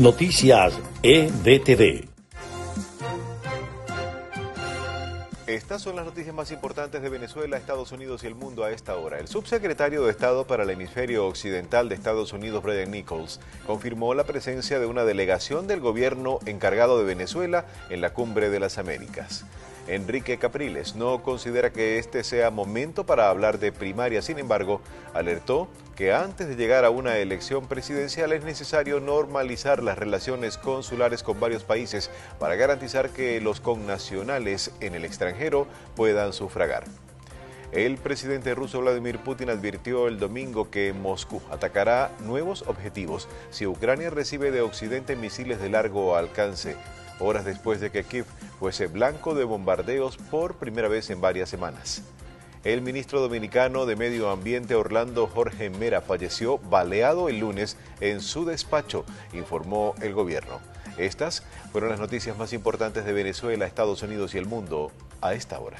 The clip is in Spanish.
Noticias EDTV. Estas son las noticias más importantes de Venezuela, Estados Unidos y el mundo a esta hora. El subsecretario de Estado para el Hemisferio Occidental de Estados Unidos, Brian Nichols, confirmó la presencia de una delegación del gobierno encargado de Venezuela en la Cumbre de las Américas. Enrique Capriles no considera que este sea momento para hablar de primaria, sin embargo, alertó que antes de llegar a una elección presidencial es necesario normalizar las relaciones consulares con varios países para garantizar que los connacionales en el extranjero puedan sufragar. El presidente ruso Vladimir Putin advirtió el domingo que Moscú atacará nuevos objetivos si Ucrania recibe de Occidente misiles de largo alcance horas después de que Kiev fuese blanco de bombardeos por primera vez en varias semanas. El ministro dominicano de Medio Ambiente Orlando Jorge Mera falleció baleado el lunes en su despacho, informó el gobierno. Estas fueron las noticias más importantes de Venezuela, Estados Unidos y el mundo a esta hora.